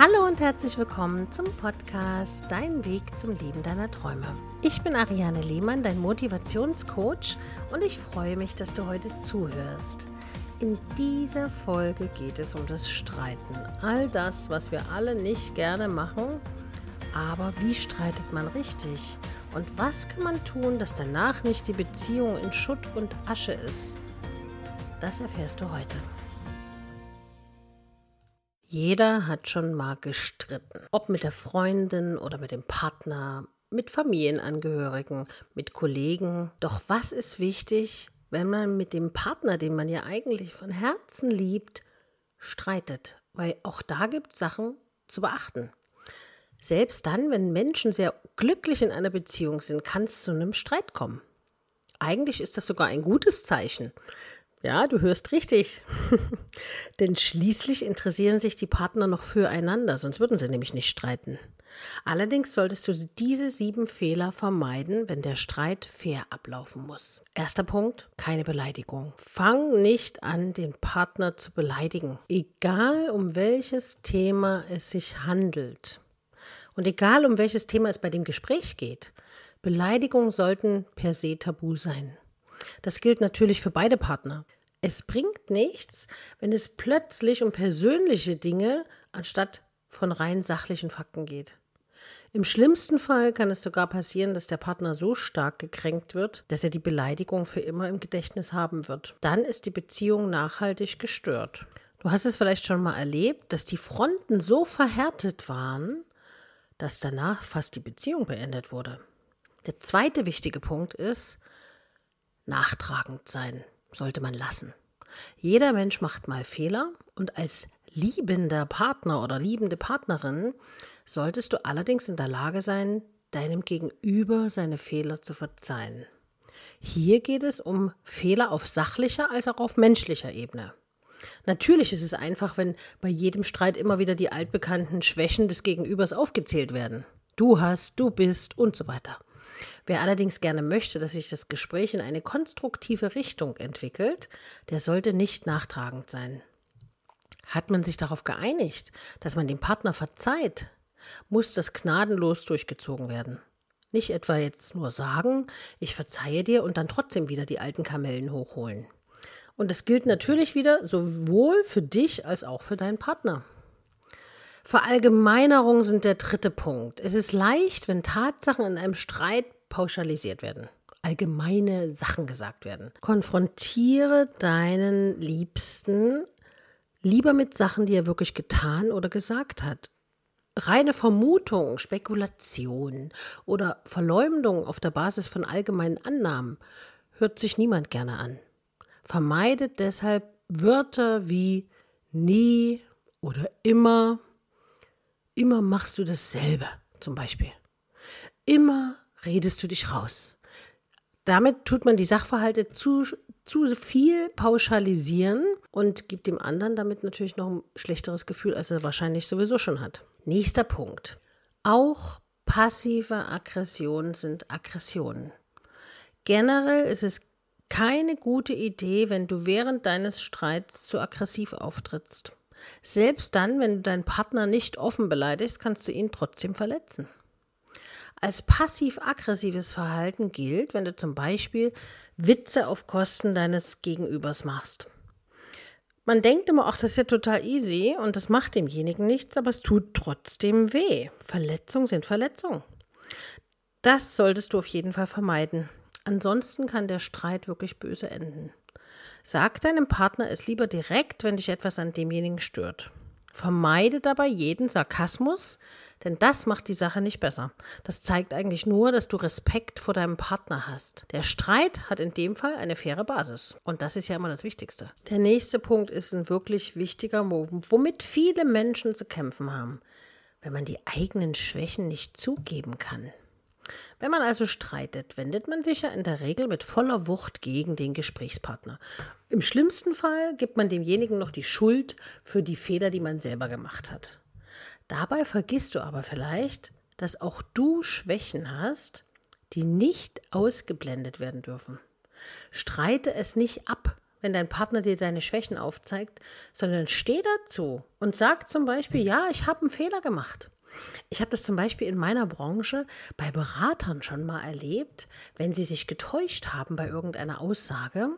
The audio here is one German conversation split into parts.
Hallo und herzlich willkommen zum Podcast Dein Weg zum Leben deiner Träume. Ich bin Ariane Lehmann, dein Motivationscoach und ich freue mich, dass du heute zuhörst. In dieser Folge geht es um das Streiten. All das, was wir alle nicht gerne machen, aber wie streitet man richtig? Und was kann man tun, dass danach nicht die Beziehung in Schutt und Asche ist? Das erfährst du heute. Jeder hat schon mal gestritten. Ob mit der Freundin oder mit dem Partner, mit Familienangehörigen, mit Kollegen. Doch was ist wichtig, wenn man mit dem Partner, den man ja eigentlich von Herzen liebt, streitet? Weil auch da gibt es Sachen zu beachten. Selbst dann, wenn Menschen sehr glücklich in einer Beziehung sind, kann es zu einem Streit kommen. Eigentlich ist das sogar ein gutes Zeichen. Ja, du hörst richtig. Denn schließlich interessieren sich die Partner noch füreinander, sonst würden sie nämlich nicht streiten. Allerdings solltest du diese sieben Fehler vermeiden, wenn der Streit fair ablaufen muss. Erster Punkt, keine Beleidigung. Fang nicht an, den Partner zu beleidigen, egal um welches Thema es sich handelt. Und egal um welches Thema es bei dem Gespräch geht, Beleidigungen sollten per se tabu sein. Das gilt natürlich für beide Partner. Es bringt nichts, wenn es plötzlich um persönliche Dinge anstatt von rein sachlichen Fakten geht. Im schlimmsten Fall kann es sogar passieren, dass der Partner so stark gekränkt wird, dass er die Beleidigung für immer im Gedächtnis haben wird. Dann ist die Beziehung nachhaltig gestört. Du hast es vielleicht schon mal erlebt, dass die Fronten so verhärtet waren, dass danach fast die Beziehung beendet wurde. Der zweite wichtige Punkt ist, nachtragend sein sollte man lassen. Jeder Mensch macht mal Fehler und als liebender Partner oder liebende Partnerin solltest du allerdings in der Lage sein, deinem Gegenüber seine Fehler zu verzeihen. Hier geht es um Fehler auf sachlicher als auch auf menschlicher Ebene. Natürlich ist es einfach, wenn bei jedem Streit immer wieder die altbekannten Schwächen des Gegenübers aufgezählt werden. Du hast, du bist und so weiter. Wer allerdings gerne möchte, dass sich das Gespräch in eine konstruktive Richtung entwickelt, der sollte nicht nachtragend sein. Hat man sich darauf geeinigt, dass man dem Partner verzeiht, muss das gnadenlos durchgezogen werden. Nicht etwa jetzt nur sagen, ich verzeihe dir und dann trotzdem wieder die alten Kamellen hochholen. Und das gilt natürlich wieder sowohl für dich als auch für deinen Partner. Verallgemeinerungen sind der dritte Punkt. Es ist leicht, wenn Tatsachen in einem Streit pauschalisiert werden. Allgemeine Sachen gesagt werden. Konfrontiere deinen Liebsten lieber mit Sachen, die er wirklich getan oder gesagt hat. Reine Vermutung, Spekulation oder Verleumdung auf der Basis von allgemeinen Annahmen hört sich niemand gerne an. Vermeidet deshalb Wörter wie nie oder immer Immer machst du dasselbe, zum Beispiel. Immer redest du dich raus. Damit tut man die Sachverhalte zu, zu viel pauschalisieren und gibt dem anderen damit natürlich noch ein schlechteres Gefühl, als er wahrscheinlich sowieso schon hat. Nächster Punkt. Auch passive Aggressionen sind Aggressionen. Generell ist es keine gute Idee, wenn du während deines Streits zu aggressiv auftrittst. Selbst dann, wenn du deinen Partner nicht offen beleidigst, kannst du ihn trotzdem verletzen. Als passiv-aggressives Verhalten gilt, wenn du zum Beispiel Witze auf Kosten deines Gegenübers machst. Man denkt immer, ach, das ist ja total easy und das macht demjenigen nichts, aber es tut trotzdem weh. Verletzungen sind Verletzungen. Das solltest du auf jeden Fall vermeiden. Ansonsten kann der Streit wirklich böse enden. Sag deinem Partner es lieber direkt, wenn dich etwas an demjenigen stört. Vermeide dabei jeden Sarkasmus, denn das macht die Sache nicht besser. Das zeigt eigentlich nur, dass du Respekt vor deinem Partner hast. Der Streit hat in dem Fall eine faire Basis. Und das ist ja immer das Wichtigste. Der nächste Punkt ist ein wirklich wichtiger Moment, womit viele Menschen zu kämpfen haben. Wenn man die eigenen Schwächen nicht zugeben kann. Wenn man also streitet, wendet man sich ja in der Regel mit voller Wucht gegen den Gesprächspartner. Im schlimmsten Fall gibt man demjenigen noch die Schuld für die Fehler, die man selber gemacht hat. Dabei vergisst du aber vielleicht, dass auch du Schwächen hast, die nicht ausgeblendet werden dürfen. Streite es nicht ab, wenn dein Partner dir deine Schwächen aufzeigt, sondern steh dazu und sag zum Beispiel, ja, ich habe einen Fehler gemacht. Ich habe das zum Beispiel in meiner Branche bei Beratern schon mal erlebt, wenn sie sich getäuscht haben bei irgendeiner Aussage.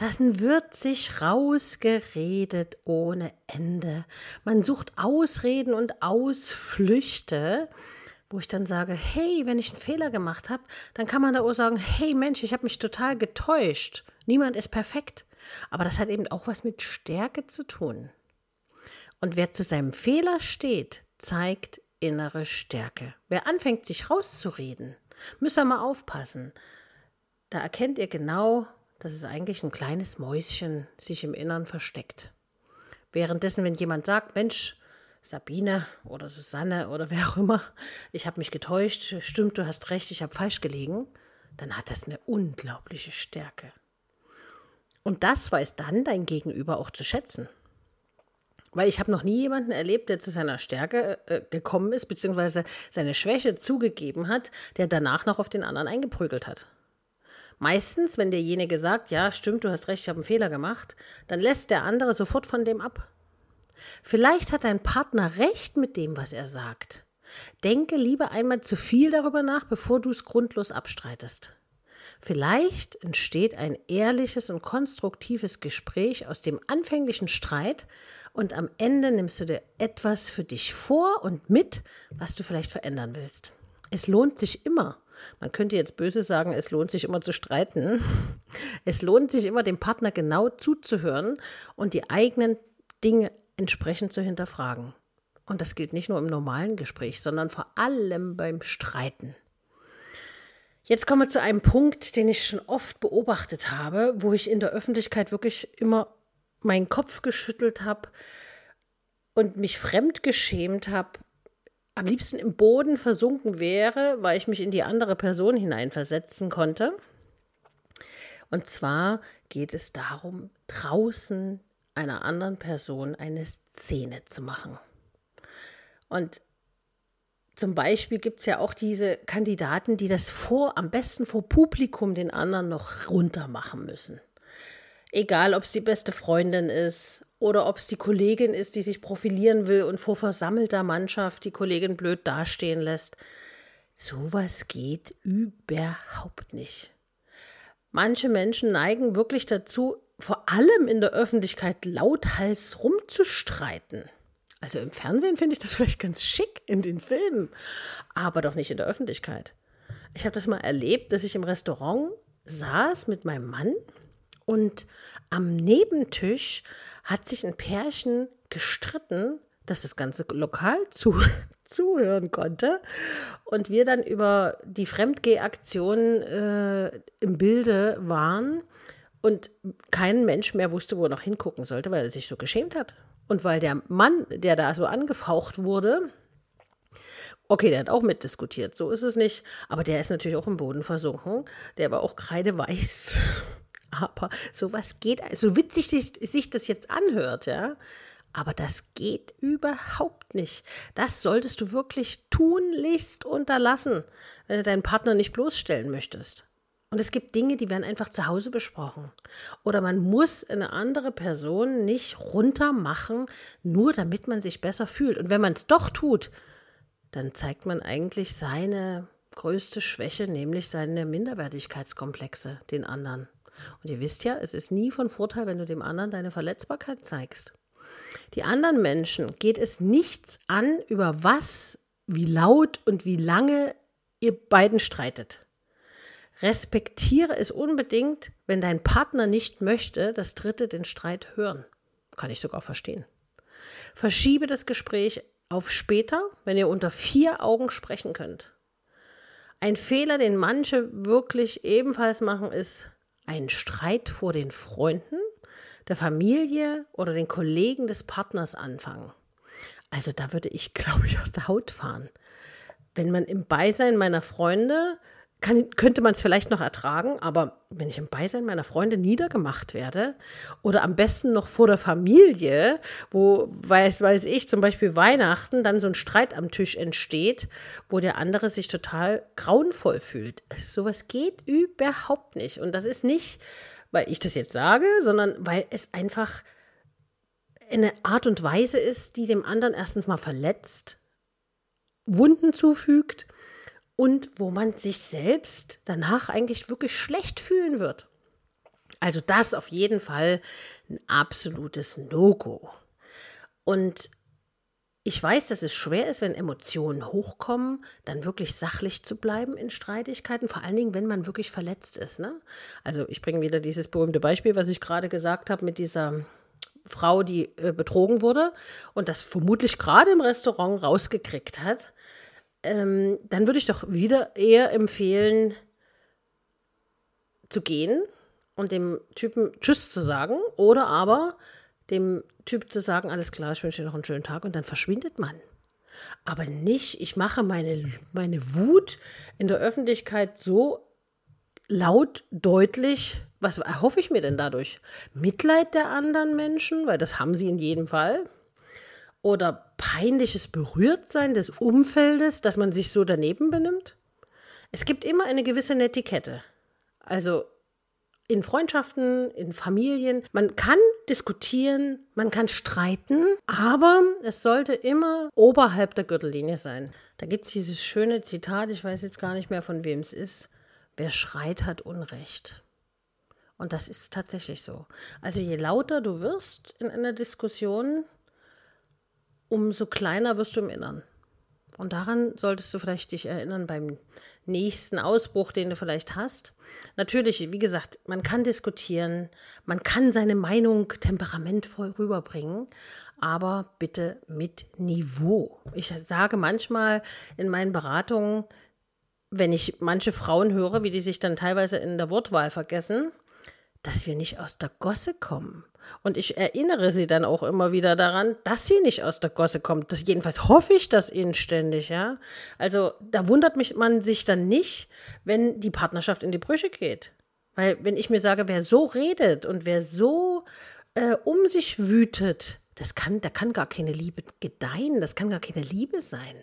Dann wird sich rausgeredet ohne Ende. Man sucht Ausreden und Ausflüchte, wo ich dann sage, hey, wenn ich einen Fehler gemacht habe, dann kann man da auch sagen, hey Mensch, ich habe mich total getäuscht. Niemand ist perfekt. Aber das hat eben auch was mit Stärke zu tun. Und wer zu seinem Fehler steht, zeigt innere Stärke. Wer anfängt, sich rauszureden, müsst ihr mal aufpassen. Da erkennt ihr genau, dass es eigentlich ein kleines Mäuschen sich im Innern versteckt. Währenddessen, wenn jemand sagt, Mensch, Sabine oder Susanne oder wer auch immer, ich habe mich getäuscht, stimmt, du hast recht, ich habe falsch gelegen, dann hat das eine unglaubliche Stärke. Und das weiß dann dein Gegenüber auch zu schätzen. Weil ich habe noch nie jemanden erlebt, der zu seiner Stärke äh, gekommen ist, beziehungsweise seine Schwäche zugegeben hat, der danach noch auf den anderen eingeprügelt hat. Meistens, wenn derjenige sagt, ja, stimmt, du hast recht, ich habe einen Fehler gemacht, dann lässt der andere sofort von dem ab. Vielleicht hat dein Partner recht mit dem, was er sagt. Denke lieber einmal zu viel darüber nach, bevor du es grundlos abstreitest. Vielleicht entsteht ein ehrliches und konstruktives Gespräch aus dem anfänglichen Streit und am Ende nimmst du dir etwas für dich vor und mit, was du vielleicht verändern willst. Es lohnt sich immer. Man könnte jetzt böse sagen, es lohnt sich immer zu streiten. Es lohnt sich immer, dem Partner genau zuzuhören und die eigenen Dinge entsprechend zu hinterfragen. Und das gilt nicht nur im normalen Gespräch, sondern vor allem beim Streiten. Jetzt kommen wir zu einem Punkt, den ich schon oft beobachtet habe, wo ich in der Öffentlichkeit wirklich immer meinen Kopf geschüttelt habe und mich fremdgeschämt habe, am liebsten im Boden versunken wäre, weil ich mich in die andere Person hineinversetzen konnte. Und zwar geht es darum, draußen einer anderen Person eine Szene zu machen. Und zum Beispiel gibt es ja auch diese Kandidaten, die das vor, am besten vor Publikum den anderen noch runter machen müssen. Egal, ob es die beste Freundin ist oder ob es die Kollegin ist, die sich profilieren will und vor versammelter Mannschaft die Kollegin blöd dastehen lässt. Sowas geht überhaupt nicht. Manche Menschen neigen wirklich dazu, vor allem in der Öffentlichkeit lauthals rumzustreiten. Also im Fernsehen finde ich das vielleicht ganz schick in den Filmen, aber doch nicht in der Öffentlichkeit. Ich habe das mal erlebt, dass ich im Restaurant saß mit meinem Mann und am Nebentisch hat sich ein Pärchen gestritten, dass das ganze Lokal zu, zuhören konnte und wir dann über die Fremdgehaktion äh, im Bilde waren und kein Mensch mehr wusste, wo er noch hingucken sollte, weil er sich so geschämt hat. Und weil der Mann, der da so angefaucht wurde, okay, der hat auch mitdiskutiert, so ist es nicht, aber der ist natürlich auch im Boden versunken, der war auch kreideweiß. Aber sowas geht, so witzig sich das jetzt anhört, ja, aber das geht überhaupt nicht. Das solltest du wirklich tunlichst unterlassen, wenn du deinen Partner nicht bloßstellen möchtest. Und es gibt Dinge, die werden einfach zu Hause besprochen. Oder man muss eine andere Person nicht runtermachen, nur damit man sich besser fühlt. Und wenn man es doch tut, dann zeigt man eigentlich seine größte Schwäche, nämlich seine Minderwertigkeitskomplexe den anderen. Und ihr wisst ja, es ist nie von Vorteil, wenn du dem anderen deine Verletzbarkeit zeigst. Die anderen Menschen geht es nichts an, über was, wie laut und wie lange ihr beiden streitet. Respektiere es unbedingt, wenn dein Partner nicht möchte, dass Dritte den Streit hören. Kann ich sogar verstehen. Verschiebe das Gespräch auf später, wenn ihr unter vier Augen sprechen könnt. Ein Fehler, den manche wirklich ebenfalls machen, ist ein Streit vor den Freunden, der Familie oder den Kollegen des Partners anfangen. Also da würde ich, glaube ich, aus der Haut fahren. Wenn man im Beisein meiner Freunde kann, könnte man es vielleicht noch ertragen, aber wenn ich im Beisein meiner Freunde niedergemacht werde oder am besten noch vor der Familie, wo, weiß, weiß ich, zum Beispiel Weihnachten, dann so ein Streit am Tisch entsteht, wo der andere sich total grauenvoll fühlt. Sowas geht überhaupt nicht. Und das ist nicht, weil ich das jetzt sage, sondern weil es einfach eine Art und Weise ist, die dem anderen erstens mal verletzt, Wunden zufügt und wo man sich selbst danach eigentlich wirklich schlecht fühlen wird. Also das auf jeden Fall ein absolutes No-Go. Und ich weiß, dass es schwer ist, wenn Emotionen hochkommen, dann wirklich sachlich zu bleiben in Streitigkeiten, vor allen Dingen, wenn man wirklich verletzt ist. Ne? Also ich bringe wieder dieses berühmte Beispiel, was ich gerade gesagt habe mit dieser Frau, die äh, betrogen wurde und das vermutlich gerade im Restaurant rausgekriegt hat. Ähm, dann würde ich doch wieder eher empfehlen, zu gehen und dem Typen Tschüss zu sagen oder aber dem Typ zu sagen, alles klar, ich wünsche dir noch einen schönen Tag und dann verschwindet man. Aber nicht, ich mache meine, meine Wut in der Öffentlichkeit so laut, deutlich. Was erhoffe ich mir denn dadurch? Mitleid der anderen Menschen, weil das haben sie in jedem Fall. Oder peinliches Berührtsein des Umfeldes, dass man sich so daneben benimmt. Es gibt immer eine gewisse Netiquette. Also in Freundschaften, in Familien. Man kann diskutieren, man kann streiten, aber es sollte immer oberhalb der Gürtellinie sein. Da gibt es dieses schöne Zitat, ich weiß jetzt gar nicht mehr, von wem es ist. Wer schreit, hat Unrecht. Und das ist tatsächlich so. Also je lauter du wirst in einer Diskussion, umso kleiner wirst du im Innern. Und daran solltest du vielleicht dich erinnern beim nächsten Ausbruch, den du vielleicht hast. Natürlich, wie gesagt, man kann diskutieren, man kann seine Meinung temperamentvoll rüberbringen, aber bitte mit Niveau. Ich sage manchmal in meinen Beratungen, wenn ich manche Frauen höre, wie die sich dann teilweise in der Wortwahl vergessen, dass wir nicht aus der Gosse kommen. Und ich erinnere sie dann auch immer wieder daran, dass sie nicht aus der Gosse kommt. Das, jedenfalls hoffe ich das inständig, ja. Also da wundert mich man sich dann nicht, wenn die Partnerschaft in die Brüche geht. Weil wenn ich mir sage, wer so redet und wer so äh, um sich wütet, das kann, da kann gar keine Liebe gedeihen, das kann gar keine Liebe sein.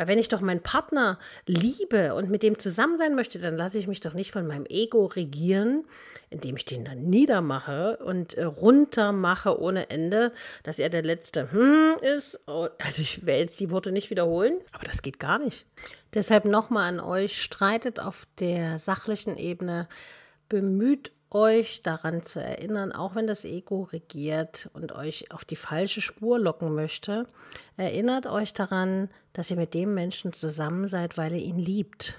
Weil wenn ich doch meinen Partner liebe und mit dem zusammen sein möchte, dann lasse ich mich doch nicht von meinem Ego regieren, indem ich den dann niedermache und äh, runtermache ohne Ende, dass er der letzte hm ist. Oh, also ich werde jetzt die Worte nicht wiederholen, aber das geht gar nicht. Deshalb nochmal an euch, streitet auf der sachlichen Ebene, bemüht euch daran zu erinnern, auch wenn das Ego regiert und euch auf die falsche Spur locken möchte, erinnert euch daran, dass ihr mit dem Menschen zusammen seid, weil ihr ihn liebt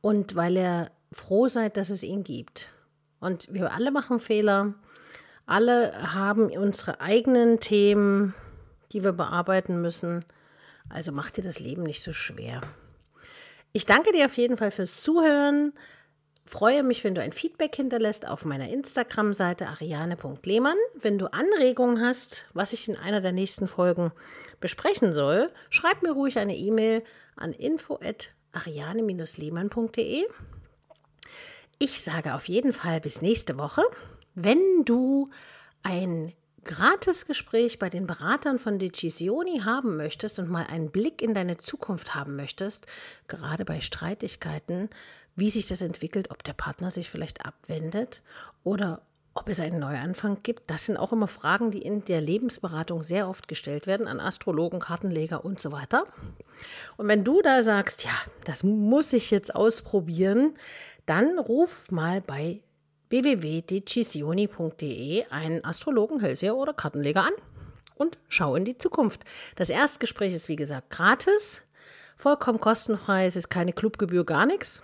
und weil ihr froh seid, dass es ihn gibt. Und wir alle machen Fehler, alle haben unsere eigenen Themen, die wir bearbeiten müssen. Also macht dir das Leben nicht so schwer. Ich danke dir auf jeden Fall fürs Zuhören. Freue mich, wenn du ein Feedback hinterlässt auf meiner Instagram-Seite ariane.lehmann. Wenn du Anregungen hast, was ich in einer der nächsten Folgen besprechen soll, schreib mir ruhig eine E-Mail an info@ariane-lehmann.de. Ich sage auf jeden Fall bis nächste Woche. Wenn du ein gratis Gespräch bei den Beratern von Decisioni haben möchtest und mal einen Blick in deine Zukunft haben möchtest, gerade bei Streitigkeiten, wie sich das entwickelt, ob der Partner sich vielleicht abwendet oder ob es einen Neuanfang gibt, das sind auch immer Fragen, die in der Lebensberatung sehr oft gestellt werden an Astrologen, Kartenleger und so weiter. Und wenn du da sagst, ja, das muss ich jetzt ausprobieren, dann ruf mal bei www.decisioni.de einen Astrologen, Hellseher oder Kartenleger an und schau in die Zukunft. Das Erstgespräch ist wie gesagt gratis, vollkommen kostenfrei, es ist keine Clubgebühr, gar nichts.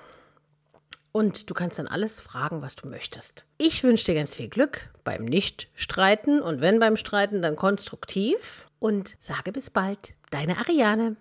Und du kannst dann alles fragen, was du möchtest. Ich wünsche dir ganz viel Glück beim Nicht-Streiten und wenn beim Streiten, dann konstruktiv. Und sage bis bald, deine Ariane.